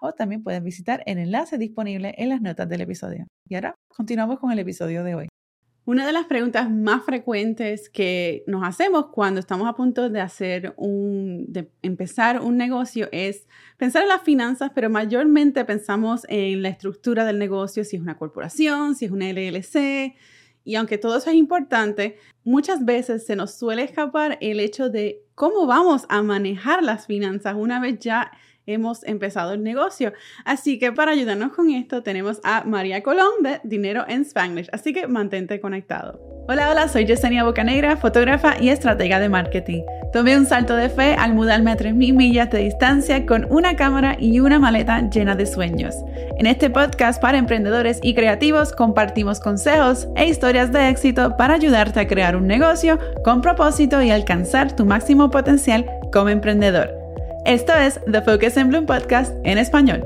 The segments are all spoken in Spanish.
o también puedes visitar el enlace disponible en las notas del episodio. Y ahora continuamos con el episodio de hoy. Una de las preguntas más frecuentes que nos hacemos cuando estamos a punto de hacer un, de empezar un negocio es pensar en las finanzas, pero mayormente pensamos en la estructura del negocio, si es una corporación, si es una LLC, y aunque todo eso es importante, muchas veces se nos suele escapar el hecho de cómo vamos a manejar las finanzas una vez ya hemos empezado el negocio. Así que para ayudarnos con esto tenemos a María Colón de Dinero en Spanglish. Así que mantente conectado. Hola, hola, soy Yesenia Bocanegra, fotógrafa y estratega de marketing. Tomé un salto de fe al mudarme a 3.000 millas de distancia con una cámara y una maleta llena de sueños. En este podcast para emprendedores y creativos compartimos consejos e historias de éxito para ayudarte a crear un negocio con propósito y alcanzar tu máximo potencial como emprendedor. Esto es The Focus in Bloom Podcast en español.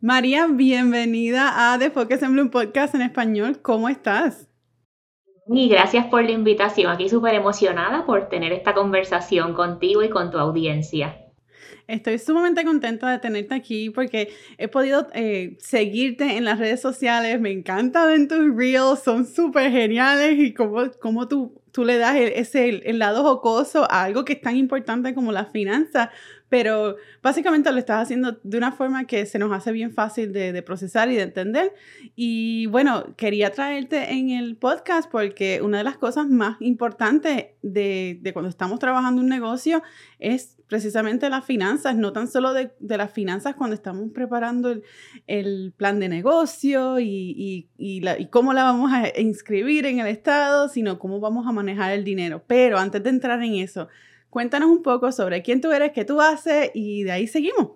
María, bienvenida a The Focus in Bloom Podcast en español. ¿Cómo estás? Y gracias por la invitación. Aquí súper emocionada por tener esta conversación contigo y con tu audiencia. Estoy sumamente contenta de tenerte aquí porque he podido eh, seguirte en las redes sociales. Me encanta ver tus reels, son súper geniales y cómo, cómo tú tú le das ese, el, lado jocoso a algo que es tan importante como la finanza, pero básicamente lo estás haciendo de una forma que se nos hace bien fácil de, procesar y de entender. Y bueno, quería traerte en el podcast porque una de las cosas más importantes de, cuando estamos trabajando un negocio es precisamente las finanzas, no tan solo de, las finanzas cuando estamos preparando el, plan de negocio y, cómo la vamos a inscribir en el Estado, sino cómo vamos a manejar el dinero. Pero antes de entrar en eso, cuéntanos un poco sobre quién tú eres, qué tú haces y de ahí seguimos.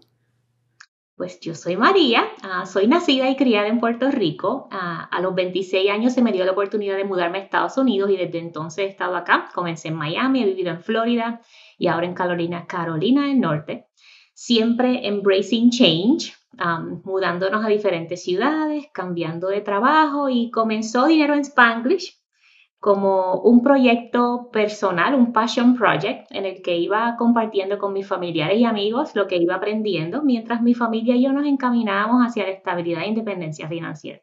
Pues yo soy María, ah, soy nacida y criada en Puerto Rico. Ah, a los 26 años se me dio la oportunidad de mudarme a Estados Unidos y desde entonces he estado acá. Comencé en Miami, he vivido en Florida y ahora en Carolina, Carolina del Norte. Siempre embracing change, mudándonos a diferentes ciudades, cambiando de trabajo y comenzó Dinero en Spanglish como un proyecto personal, un passion project en el que iba compartiendo con mis familiares y amigos lo que iba aprendiendo mientras mi familia y yo nos encaminábamos hacia la estabilidad e independencia financiera.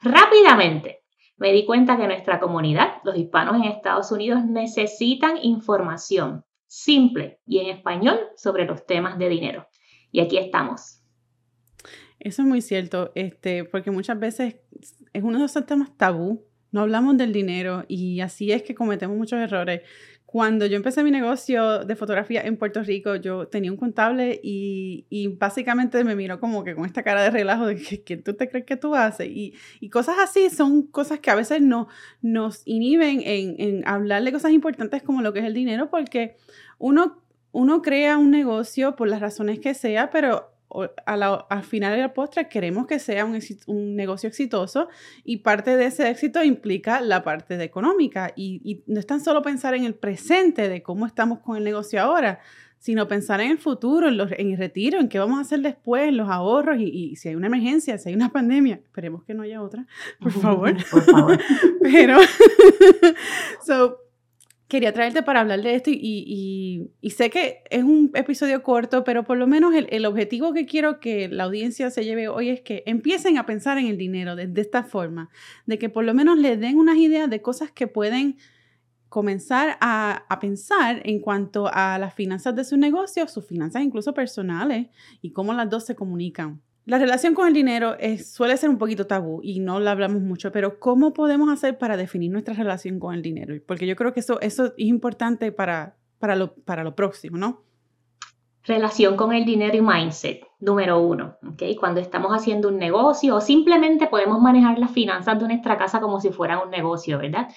Rápidamente me di cuenta que nuestra comunidad, los hispanos en Estados Unidos, necesitan información simple y en español sobre los temas de dinero. Y aquí estamos. Eso es muy cierto, este, porque muchas veces es uno de esos temas tabú. No hablamos del dinero y así es que cometemos muchos errores. Cuando yo empecé mi negocio de fotografía en Puerto Rico, yo tenía un contable y, básicamente me miró como que con esta cara de relajo de que, tú te crees que tú haces. Y, cosas así son cosas que a veces no, nos inhiben en, en hablar de cosas importantes como lo que es el dinero, porque uno crea un negocio por las razones que sea, pero al final de la postre queremos que sea un, un, negocio exitoso y parte de ese éxito implica la parte de económica y, no es tan solo pensar en el presente de cómo estamos con el negocio ahora, sino pensar en el futuro, en, en el retiro, en qué vamos a hacer después, en los ahorros y, si hay una emergencia, si hay una pandemia, esperemos que no haya otra, por favor. por favor. Pero, so, quería traerte para hablar de esto y, sé que es un episodio corto, pero por lo menos el, objetivo que quiero que la audiencia se lleve hoy es que empiecen a pensar en el dinero de, esta forma, de que por lo menos le den unas ideas de cosas que pueden comenzar a, a, pensar en cuanto a las finanzas de su negocio, sus finanzas incluso personales y cómo las dos se comunican. La relación con el dinero suele ser un poquito tabú y no la hablamos mucho, pero ¿cómo podemos hacer para definir nuestra relación con el dinero? Porque yo creo que eso, eso es importante para, para, lo, para lo próximo, ¿no? Relación con el dinero y mindset, número uno. ¿okay? Cuando estamos haciendo un negocio o simplemente podemos manejar las finanzas de nuestra casa como si fuera un negocio, ¿verdad?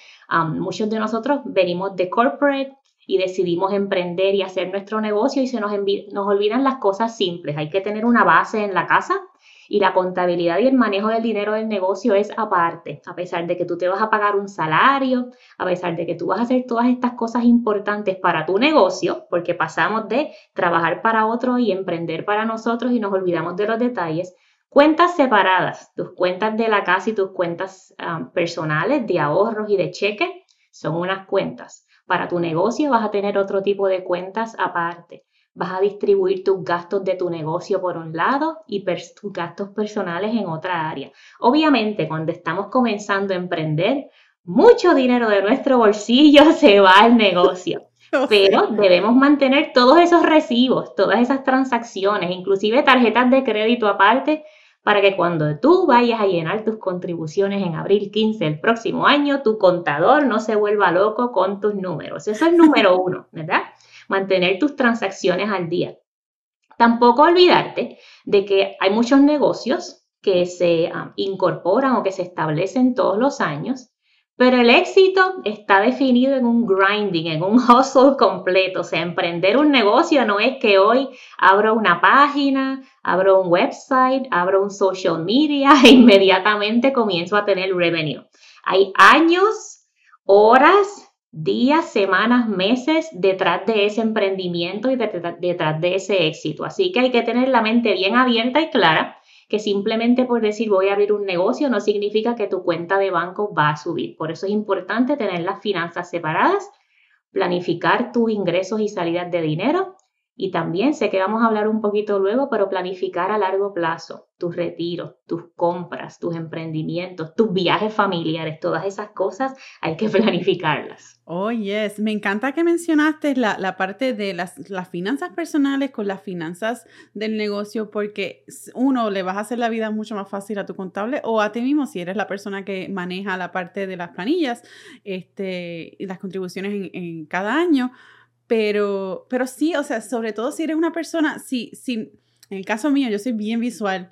muchos de nosotros venimos de corporate, y decidimos emprender y hacer nuestro negocio y se nos, nos olvidan las cosas simples. Hay que tener una base en la casa y la contabilidad y el manejo del dinero del negocio es aparte, a pesar de que tú te vas a pagar un salario, a pesar de que tú vas a hacer todas estas cosas importantes para tu negocio, porque pasamos de trabajar para otro y emprender para nosotros y nos olvidamos de los detalles. Cuentas separadas, tus cuentas de la casa y tus cuentas ah, personales de ahorros y de cheque son unas cuentas. Para tu negocio vas a tener otro tipo de cuentas aparte. Vas a distribuir tus gastos de tu negocio por un lado y tus gastos personales en otra área. Obviamente, cuando estamos comenzando a emprender, mucho dinero de nuestro bolsillo se va al negocio. Pero debemos mantener todos esos recibos, todas esas transacciones, inclusive tarjetas de crédito aparte, para que cuando tú vayas a llenar tus contribuciones en abril 15 del próximo año, tu contador no se vuelva loco con tus números. Eso es número uno, ¿verdad? Mantener tus transacciones al día. Tampoco olvidarte de que hay muchos negocios que se ah, incorporan o que se establecen todos los años pero el éxito está definido en un grinding, en un hustle completo. O sea, emprender un negocio no es que hoy abro una página, abro un website, abro un social media e inmediatamente comienzo a tener revenue. Hay años, horas, días, semanas, meses detrás de ese emprendimiento y detrás de ese éxito. Así que hay que tener la mente bien abierta y clara que simplemente por decir voy a abrir un negocio no significa que tu cuenta de banco va a subir. Por eso es importante tener las finanzas separadas, planificar tus ingresos y salidas de dinero y también sé que vamos a hablar un poquito luego, pero planificar a largo plazo tus retiros, tus compras, tus emprendimientos, tus viajes familiares, todas esas cosas hay que planificarlas. Oh, yes. Me encanta que mencionaste la, parte de las, finanzas personales con las finanzas del negocio, porque uno, le vas a hacer la vida mucho más fácil a tu contable o a ti mismo si eres la persona que maneja la parte de las planillas este, y las contribuciones en cada año pero, pero sí, o sea, sobre todo si eres una persona, si, si, en el caso mío, yo soy bien visual,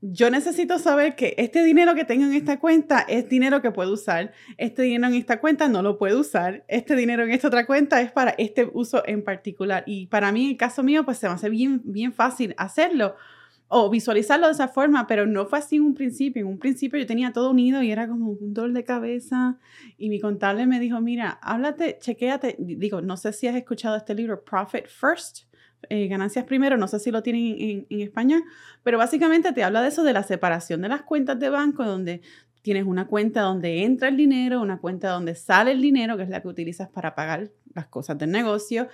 yo necesito saber que este dinero que tengo en esta cuenta es dinero que puedo usar, este dinero en esta cuenta no lo puedo usar, este dinero en esta otra cuenta es para este uso en particular. Y para mí, en el caso mío, pues se me hace bien, bien fácil hacerlo o visualizarlo de esa forma, pero no fue así en un principio. En un principio yo tenía todo unido y era como un dolor de cabeza y mi contable me dijo, mira, háblate, chequéate, digo, no sé si has escuchado este libro, Profit First, eh, Ganancias Primero, no sé si lo tienen en, en español, pero básicamente te habla de eso, de la separación de las cuentas de banco, donde tienes una cuenta donde entra el dinero, una cuenta donde sale el dinero, que es la que utilizas para pagar las cosas del negocio,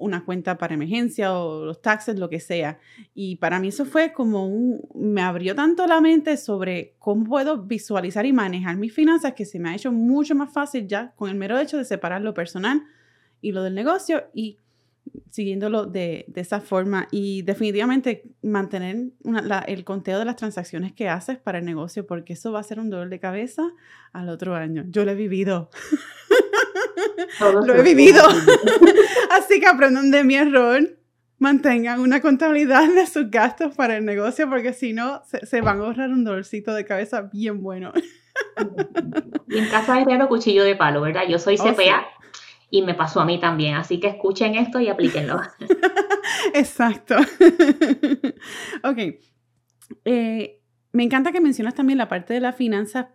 una cuenta para emergencia o los taxes, lo que sea. Y para mí eso fue como un, me abrió tanto la mente sobre cómo puedo visualizar y manejar mis finanzas que se me ha hecho mucho más fácil ya con el mero hecho de separar lo personal y lo del negocio y siguiéndolo de, de esa forma y definitivamente mantener el conteo de las transacciones que haces para el negocio porque eso va a ser un dolor de cabeza al otro año. Yo lo he vivido. lo he vivido. Así que aprendan de mi error. Mantengan una contabilidad de sus gastos para el negocio porque si no, se, van a ahorrar un dolorcito de cabeza bien bueno. y en casa de herrero, cuchillo de palo, ¿verdad? Yo soy oh, CPA y me pasó a mí también. Así que escuchen esto y aplíquenlo. Exacto. ok. Eh, me encanta que mencionas también la parte de las finanzas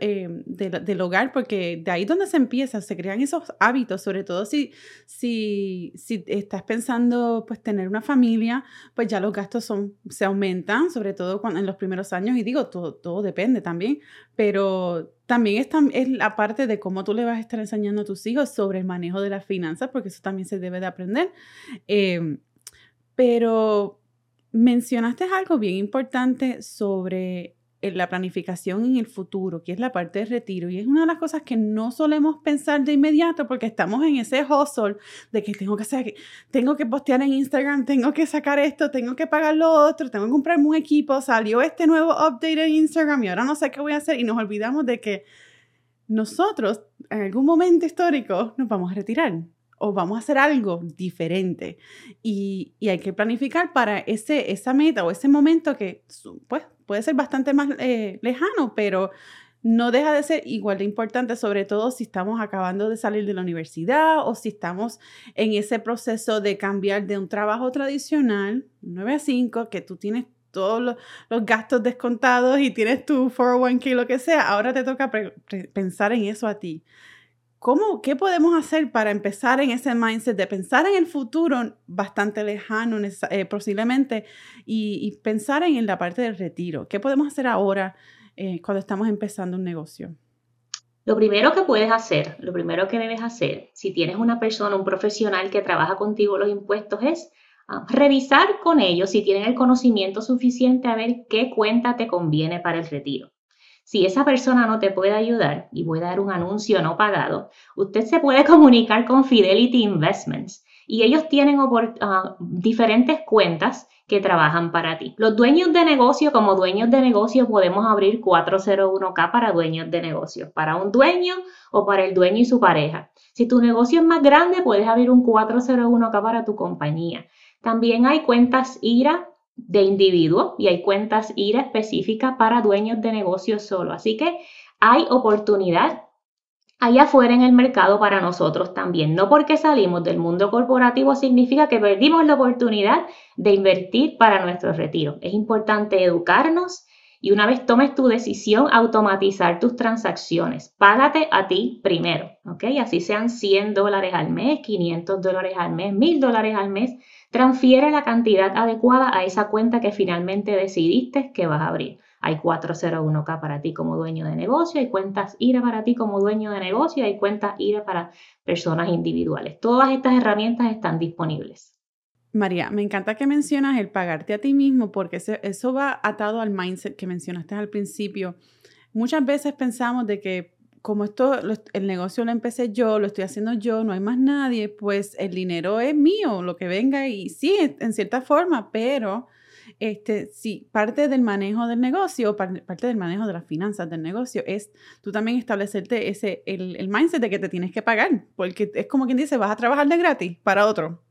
eh, del hogar, porque de ahí donde se empieza, se crean esos hábitos, sobre todo si, si, si estás pensando pues tener una familia, pues ya los gastos son, se aumentan, sobre todo cuando, en los primeros años, y digo, todo, todo depende también, pero también es, es la parte de cómo tú le vas a estar enseñando a tus hijos sobre el manejo de las finanzas, porque eso también se debe de aprender. Eh, pero Mencionaste algo bien importante sobre eh, la planificación en el futuro, que es la parte de retiro. Y es una de las cosas que no solemos pensar de inmediato porque estamos en ese hustle de que tengo que hacer, tengo que postear en Instagram, tengo que sacar esto, tengo que pagar lo otro, tengo que comprarme un equipo, salió este nuevo update en Instagram y ahora no sé qué voy a hacer y nos olvidamos de que nosotros en algún momento histórico nos vamos a retirar o vamos a hacer algo diferente. Y, hay que planificar para ese, esa meta o ese momento que pues, puede ser bastante más eh, lejano, pero no deja de ser igual de importante, sobre todo si estamos acabando de salir de la universidad o si estamos en ese proceso de cambiar de un trabajo tradicional, 9 a 5, que tú tienes todos los, gastos descontados y tienes tu 401k, lo que sea, ahora te toca pensar en eso a ti. ¿Cómo, ¿Qué podemos hacer para empezar en ese mindset de pensar en el futuro bastante lejano eh, posiblemente y, pensar en, la parte del retiro? ¿Qué podemos hacer ahora eh, cuando estamos empezando un negocio? Lo primero que puedes hacer, lo primero que debes hacer, si tienes una persona, un profesional que trabaja contigo los impuestos, es ah, revisar con ellos si tienen el conocimiento suficiente a ver qué cuenta te conviene para el retiro. Si esa persona no te puede ayudar y voy a dar un anuncio no pagado, usted se puede comunicar con Fidelity Investments y ellos tienen ah, diferentes cuentas que trabajan para ti. Los dueños de negocio, como dueños de negocio, podemos abrir 401k para dueños de negocio, para un dueño o para el dueño y su pareja. Si tu negocio es más grande, puedes abrir un 401k para tu compañía. También hay cuentas IRA de individuo y hay cuentas IRA específicas para dueños de negocios solo. Así que hay oportunidad allá afuera en el mercado para nosotros también. No porque salimos del mundo corporativo significa que perdimos la oportunidad de invertir para nuestro retiro. Es importante educarnos y una vez tomes tu decisión, automatizar tus transacciones. Págate a ti primero, ¿ok? Así sean 100 dólares al mes, 500 dólares al mes, 1000 dólares al mes Transfiere la cantidad adecuada a esa cuenta que finalmente decidiste que vas a abrir. Hay 401k para ti como dueño de negocio, hay cuentas IRA para ti como dueño de negocio, hay cuentas IRA para personas individuales. Todas estas herramientas están disponibles. María, me encanta que mencionas el pagarte a ti mismo porque eso va atado al mindset que mencionaste al principio. Muchas veces pensamos de que como esto, el negocio lo empecé yo, lo estoy haciendo yo, no hay más nadie, pues el dinero es mío, lo que venga y sí, en cierta forma, pero este, sí, parte del manejo del negocio, parte del manejo de las finanzas del negocio es tú también establecerte ese, el, el mindset de que te tienes que pagar, porque es como quien dice, vas a trabajar de gratis para otro.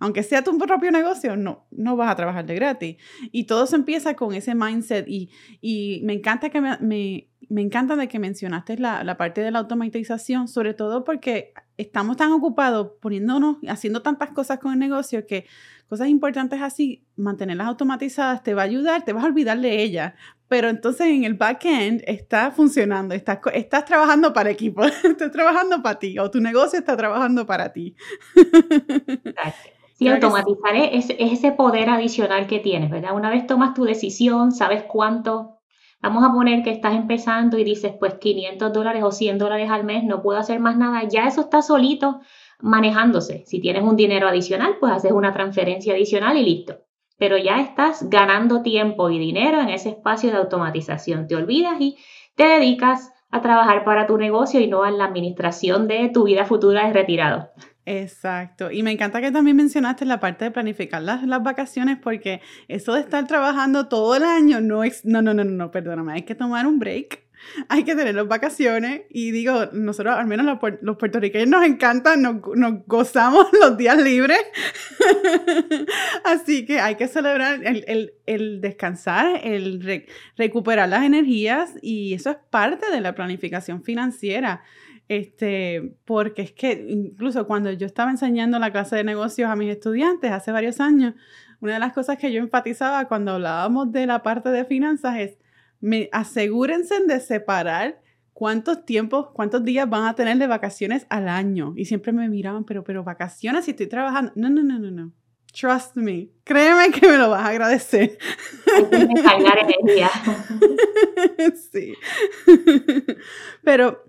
Aunque sea tu propio negocio, no, no vas a trabajar de gratis. Y todo se empieza con ese mindset. Y, y me encanta que me, me, me, encanta de que mencionaste la, la, parte de la automatización, sobre todo porque estamos tan ocupados poniéndonos, haciendo tantas cosas con el negocio que cosas importantes así, mantenerlas automatizadas te va a ayudar, te vas a olvidar de ellas. Pero entonces en el back-end está funcionando, estás, estás trabajando para equipo, estás trabajando para ti o tu negocio está trabajando para ti. Sí, automatizar es, ese poder adicional que tienes, ¿verdad? Una vez tomas tu decisión, sabes cuánto, vamos a poner que estás empezando y dices, pues 500 dólares o 100 dólares al mes, no puedo hacer más nada, ya eso está solito manejándose. Si tienes un dinero adicional, pues haces una transferencia adicional y listo. Pero ya estás ganando tiempo y dinero en ese espacio de automatización. Te olvidas y te dedicas a trabajar para tu negocio y no a la administración de tu vida futura de retirado. Exacto. Y me encanta que también mencionaste la parte de planificar las, las, vacaciones porque eso de estar trabajando todo el año no es... No, no, no, no, perdóname. Hay que tomar un break. Hay que tener las vacaciones. Y digo, nosotros, al menos los, los puertorriqueños, nos encanta, nos, nos, gozamos los días libres. Así que hay que celebrar el, el, el descansar, el recuperar las energías. Y eso es parte de la planificación financiera. Este, porque es que incluso cuando yo estaba enseñando la clase de negocios a mis estudiantes hace varios años, una de las cosas que yo enfatizaba cuando hablábamos de la parte de finanzas es, me, asegúrense de separar cuántos tiempos, cuántos días van a tener de vacaciones al año. Y siempre me miraban, pero, pero vacaciones si estoy trabajando. No, no, no, no, no. Trust me. Créeme que me lo vas a agradecer. energía. sí. Pero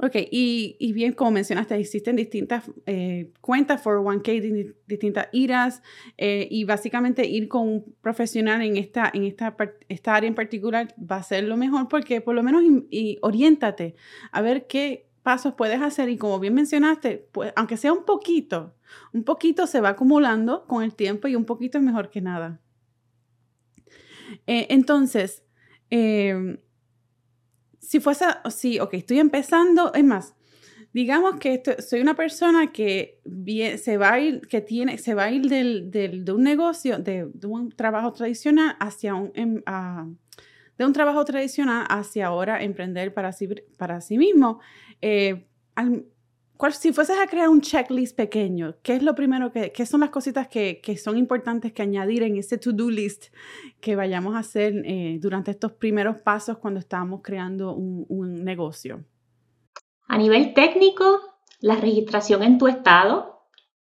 Ok, y, bien, como mencionaste, existen distintas eh, cuentas for 1K, distintas iras, eh, y básicamente ir con un profesional en, esta, en esta, esta, área en particular va a ser lo mejor porque por lo menos y, oriéntate a ver qué pasos puedes hacer y como bien mencionaste, pues, aunque sea un poquito, un poquito se va acumulando con el tiempo y un poquito es mejor que nada. Eh, entonces, em, si fuese, sí, ok, estoy empezando, es más, digamos que soy una persona que se va a ir, que tiene, se va a ir del, del, de un negocio, de, un trabajo tradicional hacia em, de un trabajo tradicional hacia ahora emprender para sí, para sí mismo. Eh, si fueses a crear un checklist pequeño, ¿qué es lo primero que, qué son las cositas que, que son importantes que añadir en ese to-do list que vayamos a hacer eh, durante estos primeros pasos cuando estamos creando un, un negocio? A nivel técnico, la registración en tu estado,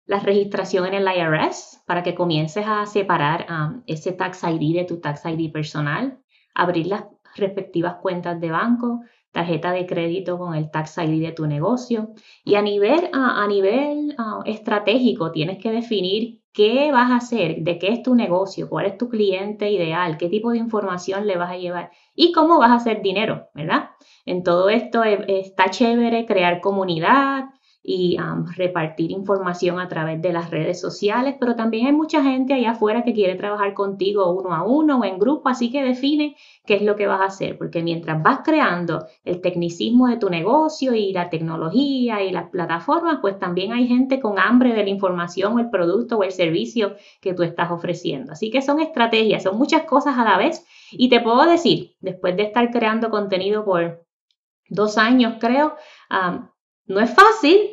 la registración en el IRS para que comiences a separar um, ese tax ID de tu tax ID personal, abrir las respectivas cuentas de banco, tarjeta de crédito con el tax ID de tu negocio. Y a nivel, a nivel estratégico tienes que definir qué vas a hacer, de qué es tu negocio, cuál es tu cliente ideal, qué tipo de información le vas a llevar y cómo vas a hacer dinero, ¿verdad? En todo esto está chévere crear comunidad, y repartir información a través de las redes sociales, pero también hay mucha gente allá afuera que quiere trabajar contigo uno a uno o en grupo, así que define qué es lo que vas a hacer, porque mientras vas creando el tecnicismo de tu negocio y la tecnología y las plataformas, pues también hay gente con hambre de la información o el producto o el servicio que tú estás ofreciendo. Así que son estrategias, son muchas cosas a la vez y te puedo decir, después de estar creando contenido por dos años, creo, no es fácil.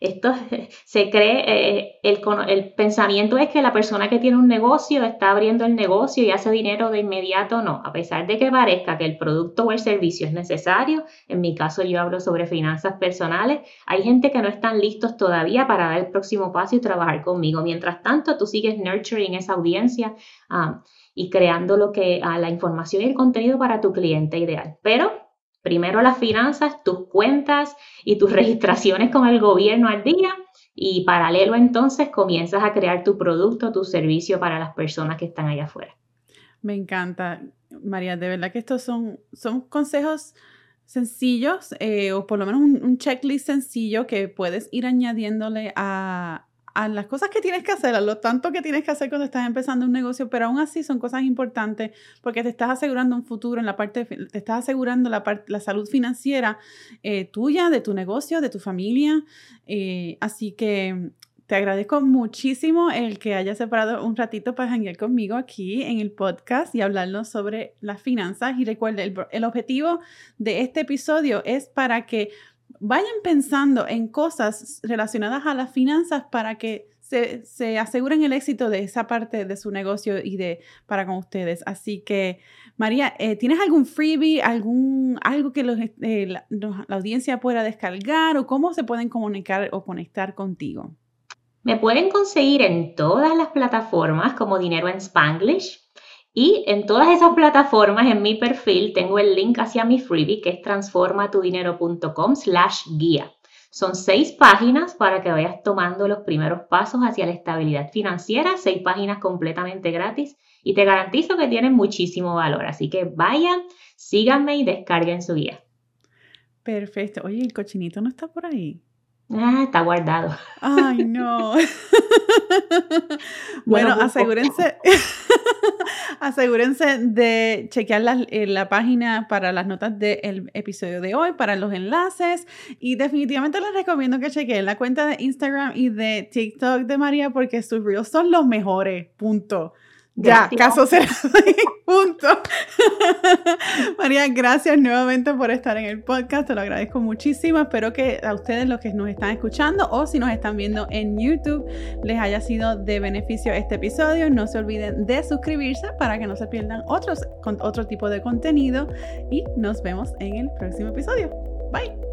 Esto se cree, eh, el, pensamiento es que la persona que tiene un negocio está abriendo el negocio y hace dinero de inmediato. No, a pesar de que parezca que el producto o el servicio es necesario, en mi caso yo hablo sobre finanzas personales, hay gente que no están listos todavía para dar el próximo paso y trabajar conmigo. Mientras tanto, tú sigues nurturing esa audiencia ah, y creando lo que, ah, la información y el contenido para tu cliente ideal. Pero Primero las finanzas, tus cuentas y tus registraciones con el gobierno al día y paralelo entonces comienzas a crear tu producto, tu servicio para las personas que están allá afuera. Me encanta, María, de verdad que estos son, son consejos sencillos eh, o por lo menos un, checklist sencillo que puedes ir añadiéndole a, a las cosas que tienes que hacer, a lo tanto que tienes que hacer cuando estás empezando un negocio, pero aún así son cosas importantes porque te estás asegurando un futuro en la parte, te estás asegurando la, parte, la salud financiera eh, tuya, de tu negocio, de tu familia. Eh, así que te agradezco muchísimo el que hayas separado un ratito para janguear conmigo aquí en el podcast y hablarnos sobre las finanzas. Y recuerda, el objetivo de este episodio es para que vayan pensando en cosas relacionadas a las finanzas para que se, aseguren el éxito de esa parte de su negocio y de para con ustedes. Así que, María, eh, ¿tienes algún freebie, algún algo que eh, la, la audiencia pueda descargar o cómo se pueden comunicar o conectar contigo? Me pueden conseguir en todas las plataformas como Dinero en Spanglish y en todas esas plataformas, en mi perfil, tengo el link hacia mi freebie que es transformatudinero.com slash guía. Son seis páginas para que vayas tomando los primeros pasos hacia la estabilidad financiera, seis páginas completamente gratis y te garantizo que tienen muchísimo valor. Así que vayan, síganme y descarguen su guía. Perfecto. Oye, el cochinito no está por ahí. Ah, está guardado. Ay, no. bueno, asegúrense, asegúrense de chequear la, eh, la, página para las notas del episodio de hoy, para los enlaces. Y definitivamente les recomiendo que chequeen la cuenta de Instagram y de TikTok de María porque sus reels son los mejores. Punto. Ya, caso cerrado. Punto. María, gracias nuevamente por estar en el podcast. Te lo agradezco muchísimo. Espero que a ustedes, los que nos están escuchando o si nos están viendo en YouTube, les haya sido de beneficio este episodio. No se olviden de suscribirse para que no se pierdan otros, con otro tipo de contenido. Y nos vemos en el próximo episodio. Bye.